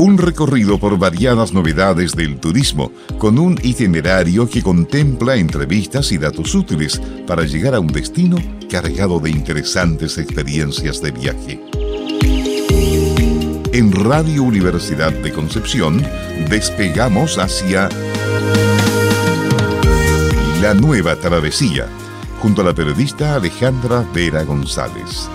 Un recorrido por variadas novedades del turismo, con un itinerario que contempla entrevistas y datos útiles para llegar a un destino cargado de interesantes experiencias de viaje. En Radio Universidad de Concepción despegamos hacia la nueva travesía, junto a la periodista Alejandra Vera González.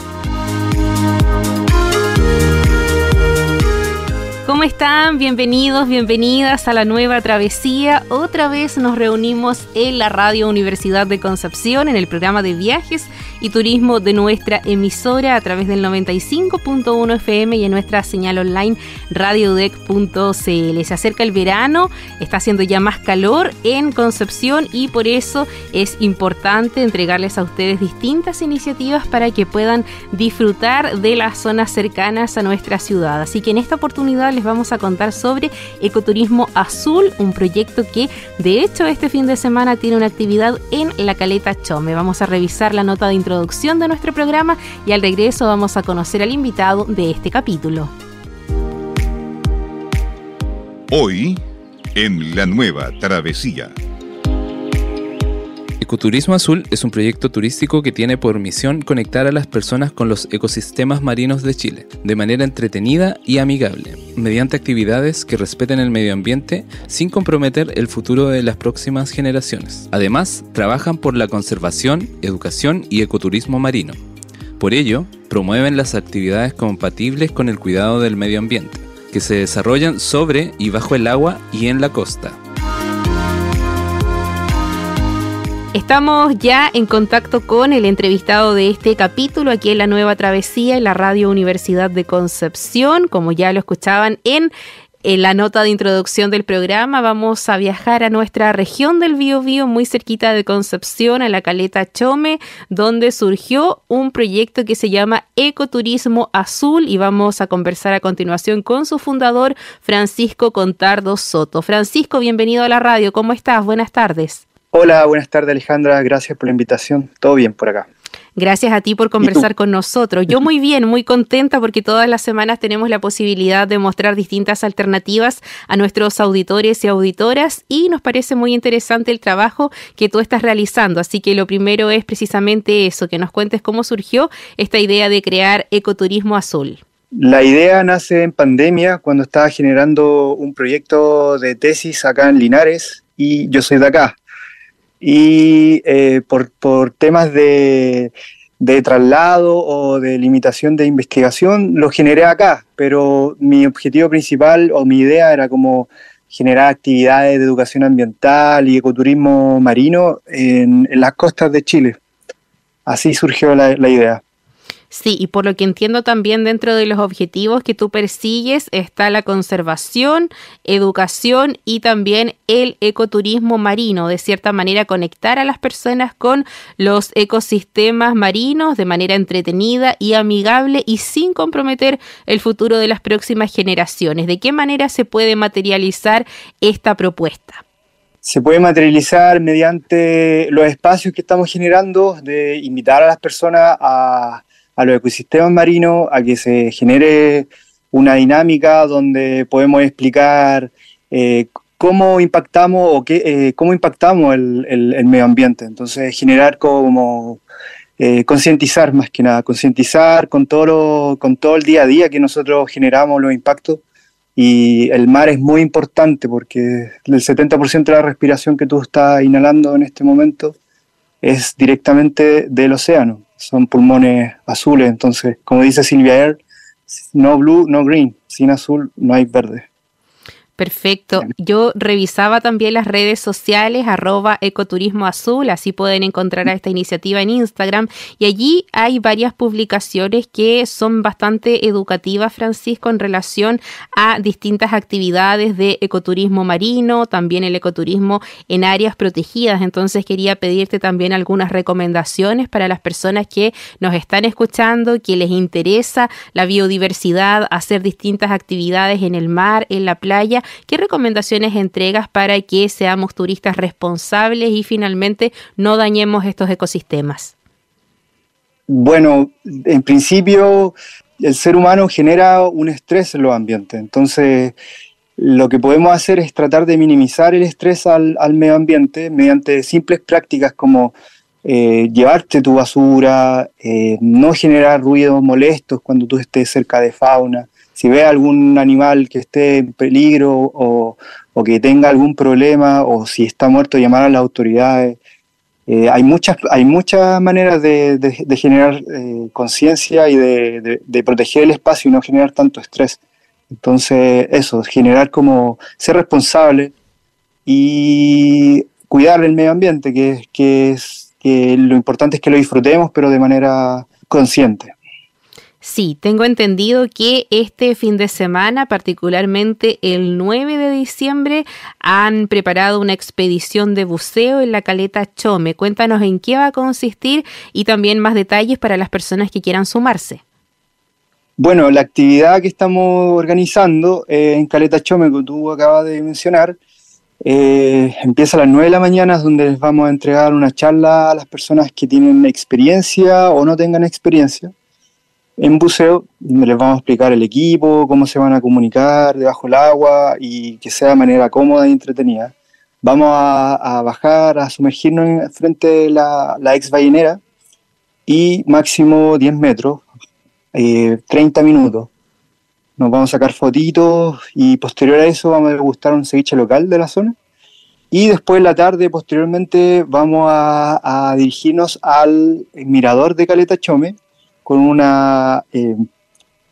¿Cómo están? Bienvenidos, bienvenidas a la nueva travesía. Otra vez nos reunimos en la Radio Universidad de Concepción en el programa de viajes y turismo de nuestra emisora a través del 95.1 FM y en nuestra señal online radiodec.cl. Se acerca el verano, está haciendo ya más calor en Concepción y por eso es importante entregarles a ustedes distintas iniciativas para que puedan disfrutar de las zonas cercanas a nuestra ciudad. Así que en esta oportunidad les vamos a contar sobre Ecoturismo Azul, un proyecto que de hecho este fin de semana tiene una actividad en la Caleta Chome. Vamos a revisar la nota de introducción de nuestro programa y al regreso vamos a conocer al invitado de este capítulo. Hoy, en la nueva travesía. Ecoturismo Azul es un proyecto turístico que tiene por misión conectar a las personas con los ecosistemas marinos de Chile, de manera entretenida y amigable, mediante actividades que respeten el medio ambiente sin comprometer el futuro de las próximas generaciones. Además, trabajan por la conservación, educación y ecoturismo marino. Por ello, promueven las actividades compatibles con el cuidado del medio ambiente, que se desarrollan sobre y bajo el agua y en la costa. Estamos ya en contacto con el entrevistado de este capítulo aquí en la Nueva Travesía en la Radio Universidad de Concepción. Como ya lo escuchaban en, la nota de introducción del programa, vamos a viajar a nuestra región del Biobío, muy cerquita de Concepción, a la Caleta Chome, donde surgió un proyecto que se llama Ecoturismo Azul y vamos a conversar a continuación con su fundador, Francisco Contardo Soto. Francisco, bienvenido a la radio. ¿Cómo estás? Buenas tardes. Hola, buenas tardes Alejandra, gracias por la invitación. Todo bien por acá. Gracias a ti por conversar con nosotros. Yo muy bien, muy contenta porque todas las semanas tenemos la posibilidad de mostrar distintas alternativas a nuestros auditores y auditoras y nos parece muy interesante el trabajo que tú estás realizando. Así que lo primero es precisamente eso, que nos cuentes cómo surgió esta idea de crear ecoturismo azul. La idea nace en pandemia cuando estaba generando un proyecto de tesis acá en Linares y yo soy de acá y eh, por, por, temas de, de, traslado o de limitación de investigación lo generé acá, pero mi objetivo principal o mi idea era como generar actividades de educación ambiental y ecoturismo marino en, en las costas de Chile. Así surgió la, la idea. Sí, y por lo que entiendo también dentro de los objetivos que tú persigues está la conservación, educación y también el ecoturismo marino, de cierta manera conectar a las personas con los ecosistemas marinos de manera entretenida y amigable y sin comprometer el futuro de las próximas generaciones. ¿De qué manera se puede materializar esta propuesta? se puede materializar mediante los espacios que estamos generando, de invitar a las personas a, a los ecosistemas marinos, a que se genere una dinámica donde podemos explicar eh, cómo impactamos o qué, eh, cómo impactamos el, medio ambiente. Entonces, generar como eh, concientizar más que nada, concientizar con todo, con todo el día a día que nosotros generamos los impactos. Y el mar es muy importante porque el 70% de la respiración que tú estás inhalando en este momento es directamente del océano son pulmones azules, entonces, como dice Silvia Air, no blue, no green, sin azul no hay verde. Perfecto. Yo revisaba también las redes sociales, arroba ecoturismo azul, así pueden encontrar a esta iniciativa en Instagram. Y allí hay varias publicaciones que son bastante educativas, Francisco, en relación a distintas actividades de ecoturismo marino, también el ecoturismo en áreas protegidas. Entonces quería pedirte también algunas recomendaciones para las personas que nos están escuchando, que les interesa la biodiversidad, hacer distintas actividades en el mar, en la playa ¿Qué recomendaciones entregas para que seamos turistas responsables y finalmente no dañemos estos ecosistemas? Bueno, en principio el ser humano genera un estrés en los ambientes. Entonces, lo que podemos hacer es tratar de minimizar el estrés al, medio ambiente mediante simples prácticas como eh, llevarte tu basura, eh, no generar ruidos molestos cuando tú estés cerca de fauna. Si ves algún animal que esté en peligro o, que tenga algún problema o si está muerto, llamar a las autoridades. Eh, hay, muchas, hay muchas maneras de, generar conciencia y de, de proteger el espacio y no generar tanto estrés. Entonces, eso, generar como ser responsable y cuidar el medio ambiente, que, que es que lo importante es que lo disfrutemos, pero de manera consciente. Sí, tengo entendido que este fin de semana, particularmente el 9 de diciembre, han preparado una expedición de buceo en la caleta Chome. Cuéntanos en qué va a consistir y también más detalles para las personas que quieran sumarse. Bueno, la actividad que estamos organizando eh, en Caleta Chome, que tú acabas de mencionar, eh, empieza a las 9 de la mañana, donde les vamos a entregar una charla a las personas que tienen experiencia o no tengan experiencia en buceo, donde les vamos a explicar el equipo, cómo se van a comunicar debajo del agua y que sea de manera cómoda y entretenida. Vamos a, bajar, a sumergirnos frente de la, la ex ballenera y máximo 10 metros 30 eh, minutos. Nos vamos a sacar fotitos y posterior a eso vamos a degustar un ceviche local de la zona. Y después en la tarde, posteriormente, vamos a, dirigirnos al mirador de Caleta Chome con una eh,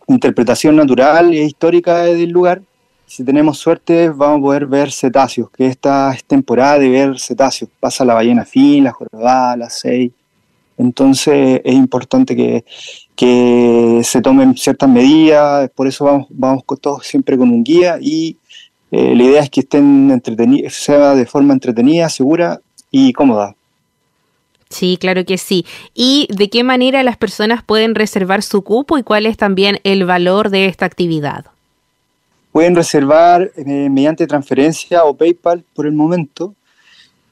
interpretación natural e histórica del lugar. Si tenemos suerte, vamos a poder ver cetáceos, que esta es temporada de ver cetáceos. Pasa la ballena fin, la jorobada, la seis. Entonces es importante que, que se tomen ciertas medidas, por eso vamos, vamos todos siempre con un guía y eh, la idea es que estén entretenidos, sea de forma entretenida, segura y cómoda. Sí, claro que sí. ¿Y de qué manera las personas pueden reservar su cupo y cuál es también el valor de esta actividad? Pueden reservar eh, mediante transferencia o PayPal por el momento.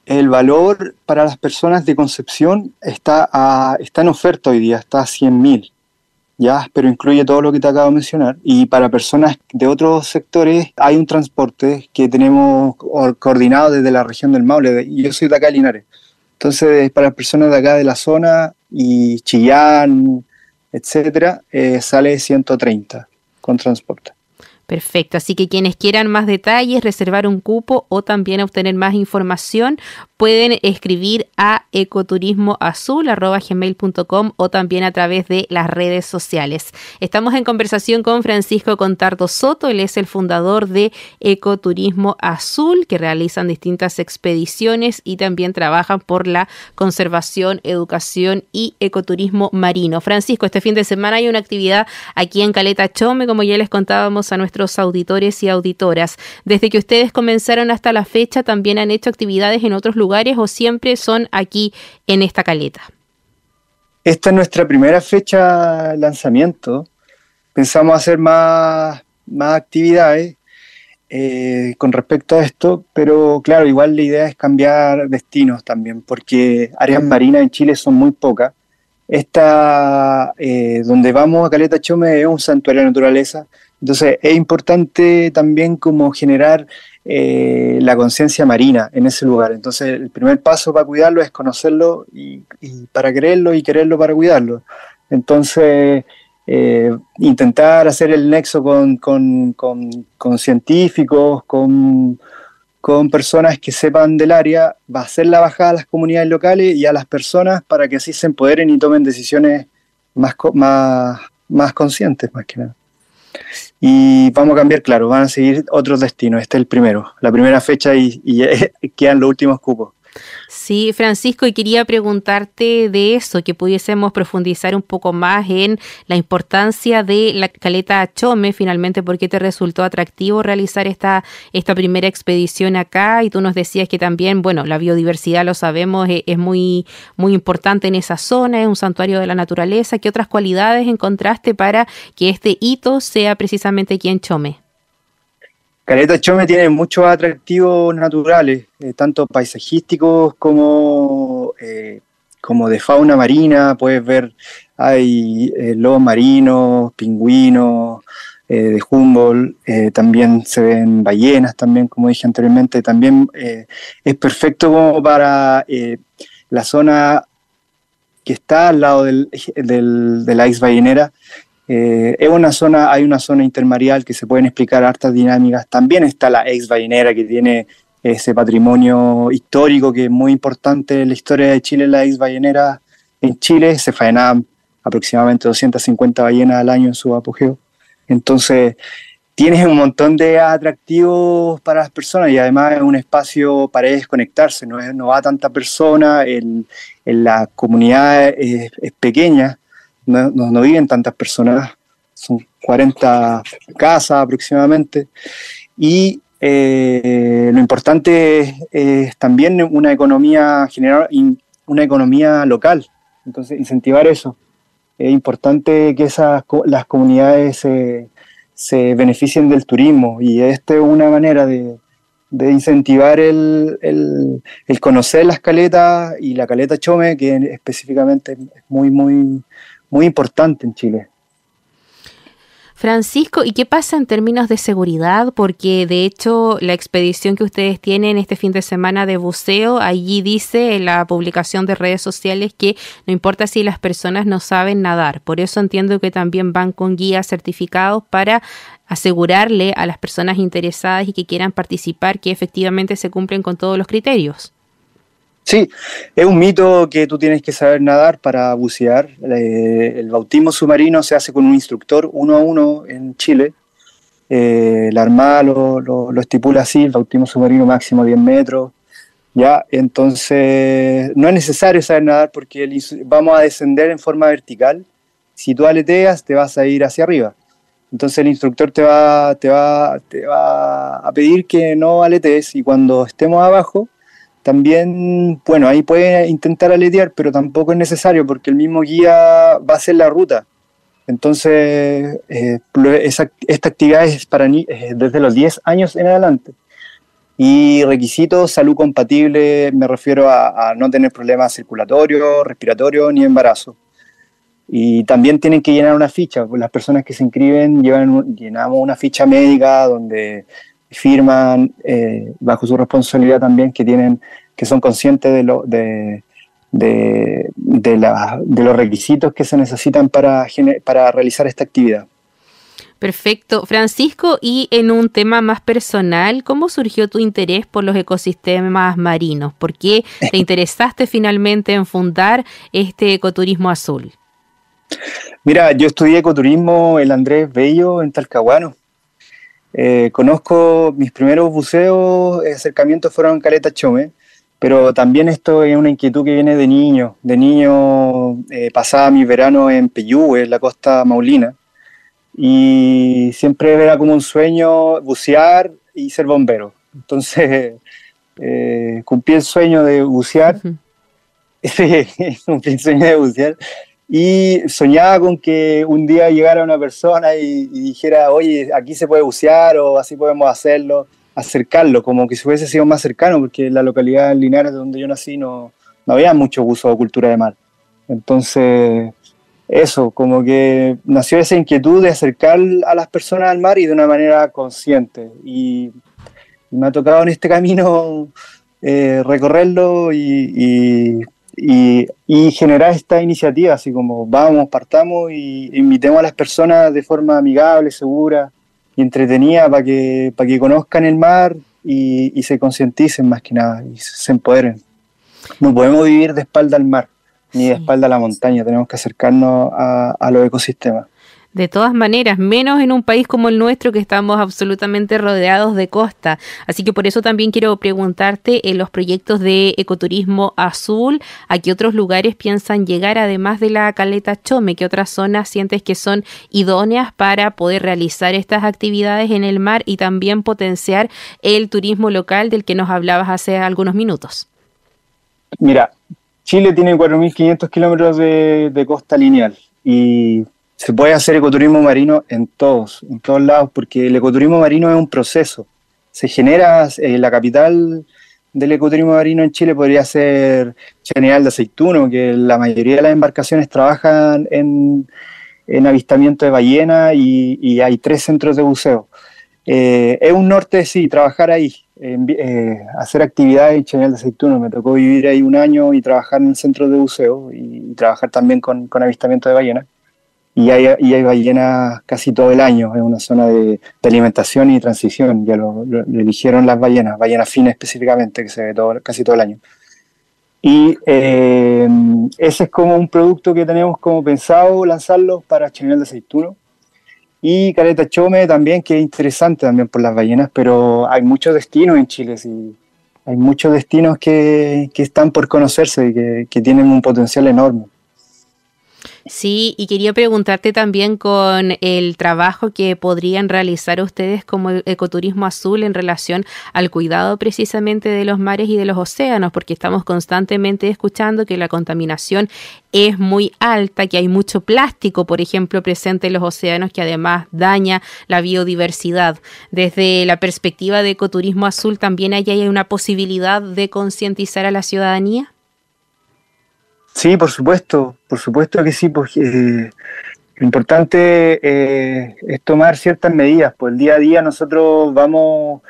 El valor para las personas de Concepción está, está en oferta hoy día, está a 100 mil, ¿ya? pero incluye todo lo que te acabo de mencionar. Y para personas de otros sectores hay un transporte que tenemos coordinado desde la región del Maule. Yo soy de acá, Linares. Entonces, para personas de acá de la zona y Chillán, etcétera, eh, sale 130 con transporte. Perfecto, así que quienes quieran más detalles, reservar un cupo o también obtener más información, pueden escribir a ecoturismoazul.com o también a través de las redes sociales. Estamos en conversación con Francisco Contardo Soto, él es el fundador de Ecoturismo Azul, que realizan distintas expediciones y también trabajan por la conservación, educación y ecoturismo marino. Francisco, este fin de semana hay una actividad aquí en Caleta Chome, como ya les contábamos a nuestros auditores y auditoras. Desde que ustedes comenzaron hasta la fecha, ¿también han hecho actividades en otros lugares o siempre son aquí en esta caleta? Esta es nuestra primera fecha lanzamiento. Pensamos hacer más, más actividades eh, con respecto a esto, pero claro, igual la idea es cambiar destinos también, porque áreas marinas en Chile son muy pocas. Esta, eh, donde vamos a Caleta Chome, es un santuario de naturaleza, entonces es importante también como generar eh, la conciencia marina en ese lugar. Entonces el primer paso para cuidarlo es conocerlo y, para quererlo y quererlo para cuidarlo. Entonces eh, intentar hacer el nexo con, científicos, con, con personas que sepan del área, va a hacer la bajada a las comunidades locales y a las personas para que así se empoderen y tomen decisiones más, más, más conscientes, más que nada. Y vamos a cambiar, claro, van a seguir otros destinos. Este es el primero, la primera fecha y, y quedan los últimos cupos. Sí, Francisco, y quería preguntarte de eso, que pudiésemos profundizar un poco más en la importancia de la caleta Chome, finalmente, porque te resultó atractivo realizar esta, esta primera expedición acá, y tú nos decías que también, bueno, la biodiversidad, lo sabemos, es, es muy, muy importante en esa zona, es un santuario de la naturaleza. ¿Qué otras cualidades encontraste para que este hito sea precisamente aquí en Chome? Caleta Chome tiene muchos atractivos naturales, eh, tanto paisajísticos como, eh, como de fauna marina. Puedes ver hay eh, lobos marinos, pingüinos, de Humboldt, también se ven ballenas, también, como dije anteriormente, también es perfecto como para la zona que está al lado del, de la ex ballenera. Es una zona, hay una zona intermareal que se pueden explicar hartas dinámicas. También está la ex ballenera que tiene ese patrimonio histórico que es muy importante en la historia de Chile, la ex ballenera en Chile, se faenaban aproximadamente 250 ballenas al año en su apogeo. Entonces, tienes un montón de atractivos para las personas y además es un espacio para desconectarse, no, no va tanta persona, en, la comunidad es, pequeña, no, no, viven tantas personas, son 40 casas aproximadamente, y eh, lo importante es, también una economía general, una economía local, entonces incentivar eso. Es importante que esas, las comunidades se, beneficien del turismo. Y esta es una manera de, incentivar el, el, conocer las caletas y la caleta Chome, que específicamente es muy, muy, muy importante en Chile. Francisco, ¿y qué pasa en términos de seguridad? Porque de hecho la expedición que ustedes tienen este fin de semana de buceo, allí dice en la publicación de redes sociales que no importa si las personas no saben nadar. Por eso entiendo que también van con guías certificados para asegurarle a las personas interesadas y que quieran participar que efectivamente se cumplen con todos los criterios. Sí, es un mito que tú tienes que saber nadar para bucear. Eh, el bautismo submarino se hace con un instructor uno a uno en Chile. Eh, la Armada lo, estipula así, el bautismo submarino máximo 10 metros. Ya, entonces no es necesario saber nadar porque vamos a descender en forma vertical. Si tú aleteas, te vas a ir hacia arriba. Entonces el instructor te va, te va, te va a pedir que no aletees y cuando estemos abajo, también, bueno, ahí puede intentar aletear, pero tampoco es necesario porque el mismo guía va a hacer la ruta. Entonces, eh, esta actividad es para eh, desde los 10 años en adelante. Y requisitos, salud compatible, me refiero a, no tener problemas circulatorios, respiratorios ni embarazo. Y también tienen que llenar una ficha. Las personas que se inscriben llevan, llenamos una ficha médica donde firman eh, bajo su responsabilidad también que tienen que son conscientes de, lo, de, de, de, los requisitos que se necesitan para, para realizar esta actividad. Perfecto. Francisco, y en un tema más personal, ¿cómo surgió tu interés por los ecosistemas marinos? ¿Por qué te interesaste finalmente en fundar este ecoturismo azul? Mira, yo estudié ecoturismo el Andrés Bello en Talcahuano eh, conozco mis primeros buceos, acercamientos fueron en Caleta Chome, pero también esto es una inquietud que viene de niño. De niño eh, pasaba mi verano en Peyú, en la costa maulina, y siempre era como un sueño bucear y ser bombero. Entonces eh, cumplí el sueño de bucear, cumplí el sueño de bucear y soñaba con que un día llegara una persona y, dijera, oye, aquí se puede bucear o así podemos hacerlo, acercarlo, como que si hubiese sido más cercano, porque en la localidad Linares, donde yo nací, no, no había mucho uso o cultura de mar. Entonces, eso, como que nació esa inquietud de acercar a las personas al mar y de una manera consciente. Y me ha tocado en este camino eh, recorrerlo y y, generar esta iniciativa, así como vamos, partamos y invitemos a las personas de forma amigable, segura y entretenida para que, para que conozcan el mar y, se concienticen más que nada y se empoderen. No podemos vivir de espalda al mar ni de espalda a la montaña, tenemos que acercarnos a, a los ecosistemas de todas maneras, menos en un país como el nuestro que estamos absolutamente rodeados de costa. Así que por eso también quiero preguntarte en los proyectos de ecoturismo azul, ¿a qué otros lugares piensan llegar además de la caleta Chome? ¿Qué otras zonas sientes que son idóneas para poder realizar estas actividades en el mar y también potenciar el turismo local del que nos hablabas hace algunos minutos? Mira, Chile tiene 4.500 kilómetros de, de costa lineal y se puede hacer ecoturismo marino en todos, en todos lados, porque el ecoturismo marino es un proceso. Se genera, en eh, la capital del ecoturismo marino en Chile podría ser General de Aceituno, que la mayoría de las embarcaciones trabajan en, avistamiento de ballena y, hay tres centros de buceo. Eh, es un norte, sí, trabajar ahí, eh, hacer actividades en General de Aceituno. Me tocó vivir ahí un año y trabajar en el centro de buceo y, trabajar también con, con avistamiento de ballena y hay, y hay ballenas casi todo el año, es una zona de, alimentación y transición, ya lo, eligieron las ballenas, ballenas finas específicamente, que se ve todo, casi todo el año. Y eh, ese es como un producto que tenemos como pensado lanzarlo para Chinel de Aceituno. Y Caleta Chome también, que es interesante también por las ballenas, pero hay muchos destinos en Chile, sí. hay muchos destinos que, que están por conocerse y que, que tienen un potencial enorme. Sí, y quería preguntarte también con el trabajo que podrían realizar ustedes como ecoturismo azul en relación al cuidado precisamente de los mares y de los océanos, porque estamos constantemente escuchando que la contaminación es muy alta, que hay mucho plástico, por ejemplo, presente en los océanos que además daña la biodiversidad. Desde la perspectiva de ecoturismo azul, ¿también hay una posibilidad de concientizar a la ciudadanía? Sí, por supuesto, por supuesto que sí, porque eh, lo importante eh, es tomar ciertas medidas, pues el día a día nosotros vamos,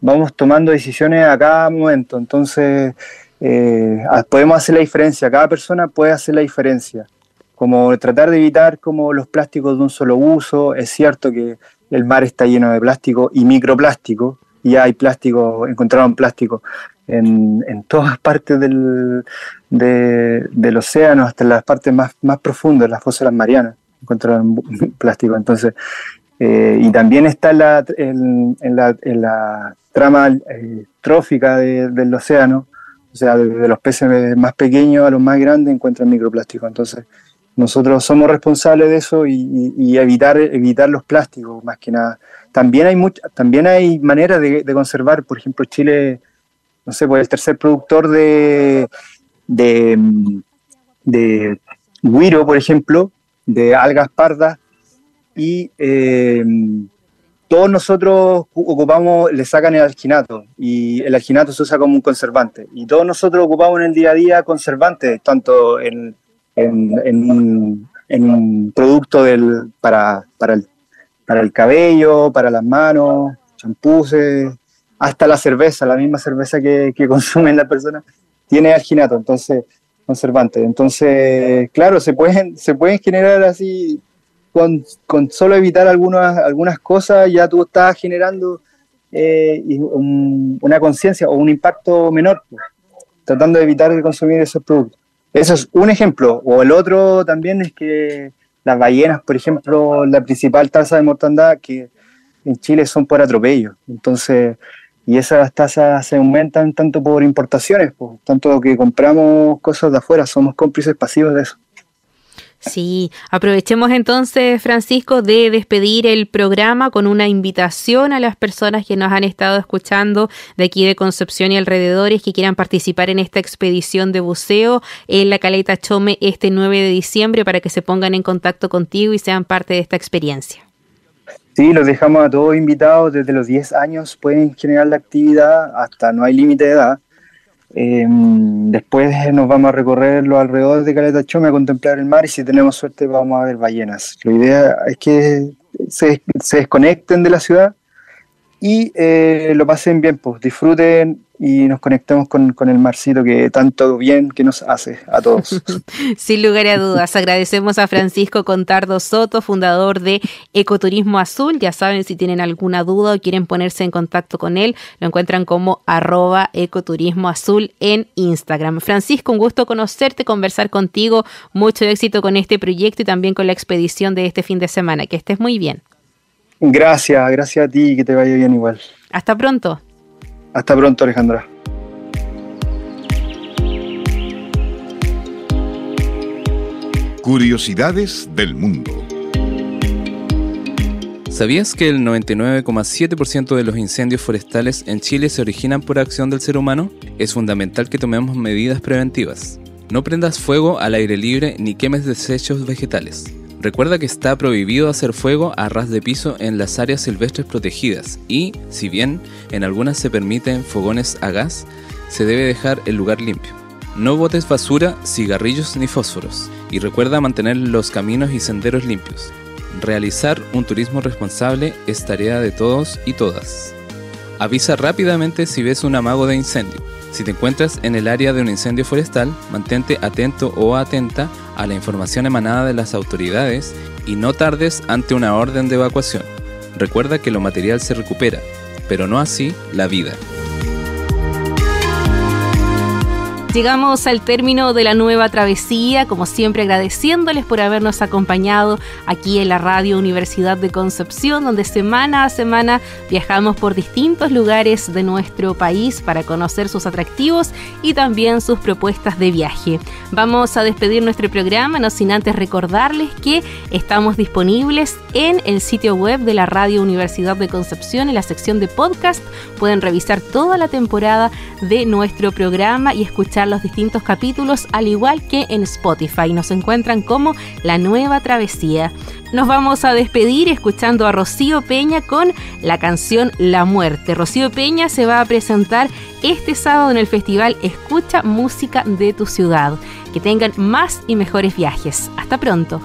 vamos tomando decisiones a cada momento, entonces eh, podemos hacer la diferencia, cada persona puede hacer la diferencia, como tratar de evitar como los plásticos de un solo uso, es cierto que el mar está lleno de plástico y microplástico, y hay plástico, encontraron plástico en, en todas partes del, del océano, hasta las partes más, más profundas, las fosas marianas, encontraron plástico. Entonces, eh, y también está la, en, la, en, la, trama eh, trófica del océano, o sea, de, los peces más pequeños a los más grandes encuentran microplástico. Entonces, nosotros somos responsables de eso y, evitar, evitar los plásticos, más que nada. También hay, también hay maneras de, de conservar, por ejemplo, Chile no sé, pues el tercer productor de, de, guiro, por ejemplo, de algas pardas, y eh, todos nosotros ocupamos, le sacan el alginato, y el alginato se usa como un conservante, y todos nosotros ocupamos en el día a día conservantes, tanto en, en, un, producto del, para, para, el, para el cabello, para las manos, champuses, hasta la cerveza, la misma cerveza que, que consumen las personas, tiene alginato, entonces, conservante. Entonces, claro, se pueden, se pueden generar así, con, con solo evitar algunas, algunas cosas, ya tú estás generando eh, una conciencia o un impacto menor, pues, tratando de evitar consumir esos productos. Eso es un ejemplo. O el otro también es que las ballenas, por ejemplo, la principal tasa de mortandad que en Chile son por atropello. Entonces, y esas tasas se aumentan tanto por importaciones, por tanto que compramos cosas de afuera, somos cómplices pasivos de eso. Sí, aprovechemos entonces, Francisco, de despedir el programa con una invitación a las personas que nos han estado escuchando de aquí de Concepción y alrededores que quieran participar en esta expedición de buceo en la Caleta Chome este 9 de diciembre para que se pongan en contacto contigo y sean parte de esta experiencia. Sí, los dejamos a todos invitados, desde los 10 años pueden generar la actividad, hasta no hay límite de edad. Em, después nos vamos a recorrer los alrededores de Caleta Chome a contemplar el mar y si tenemos suerte vamos a ver ballenas. La idea es que se, se desconecten de la ciudad y eh, lo pasen bien, pues disfruten y nos conectemos con, con, el marcito que tanto bien que nos hace a todos. Sin lugar a dudas, agradecemos a Francisco Contardo Soto, fundador de Ecoturismo Azul. Ya saben, si tienen alguna duda o quieren ponerse en contacto con él, lo encuentran como arroba ecoturismo azul en Instagram. Francisco, un gusto conocerte, conversar contigo. Mucho éxito con este proyecto y también con la expedición de este fin de semana. Que estés muy bien. Gracias, gracias a ti y que te vaya bien igual. Hasta pronto. Hasta pronto, Alejandra. Curiosidades del mundo. ¿Sabías que el 99,7% de los incendios forestales en Chile se originan por acción del ser humano? Es fundamental que tomemos medidas preventivas. No prendas fuego al aire libre ni quemes desechos vegetales. Recuerda que está prohibido hacer fuego a ras de piso en las áreas silvestres protegidas y, si bien en algunas se permiten fogones a gas, se debe dejar el lugar limpio. No botes basura, cigarrillos ni fósforos y recuerda mantener los caminos y senderos limpios. Realizar un turismo responsable es tarea de todos y todas. Avisa rápidamente si ves un amago de incendio. Si te encuentras en el área de un incendio forestal, mantente atento o atenta a la información emanada de las autoridades y no tardes ante una orden de evacuación. Recuerda que lo material se recupera, pero no así la vida. Llegamos al término de la nueva travesía, como siempre agradeciéndoles por habernos acompañado aquí en la Radio Universidad de Concepción, donde semana a semana viajamos por distintos lugares de nuestro país para conocer sus atractivos y también sus propuestas de viaje. Vamos a despedir nuestro programa, no sin antes recordarles que estamos disponibles en el sitio web de la Radio Universidad de Concepción, en la sección de podcast. Pueden revisar toda la temporada de nuestro programa y escuchar los distintos capítulos, al igual que en Spotify. Nos encuentran como La Nueva Travesía. Nos vamos a despedir escuchando a Rocío Peña con la canción La Muerte. Rocío Peña se va a presentar este sábado en el festival Escucha Música de tu Ciudad. Que tengan más y mejores viajes. Hasta pronto.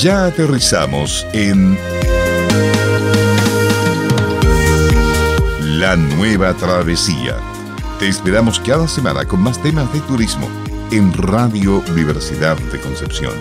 Ya aterrizamos en La Nueva Travesía. Te esperamos cada semana con más temas de turismo en Radio Universidad de Concepción.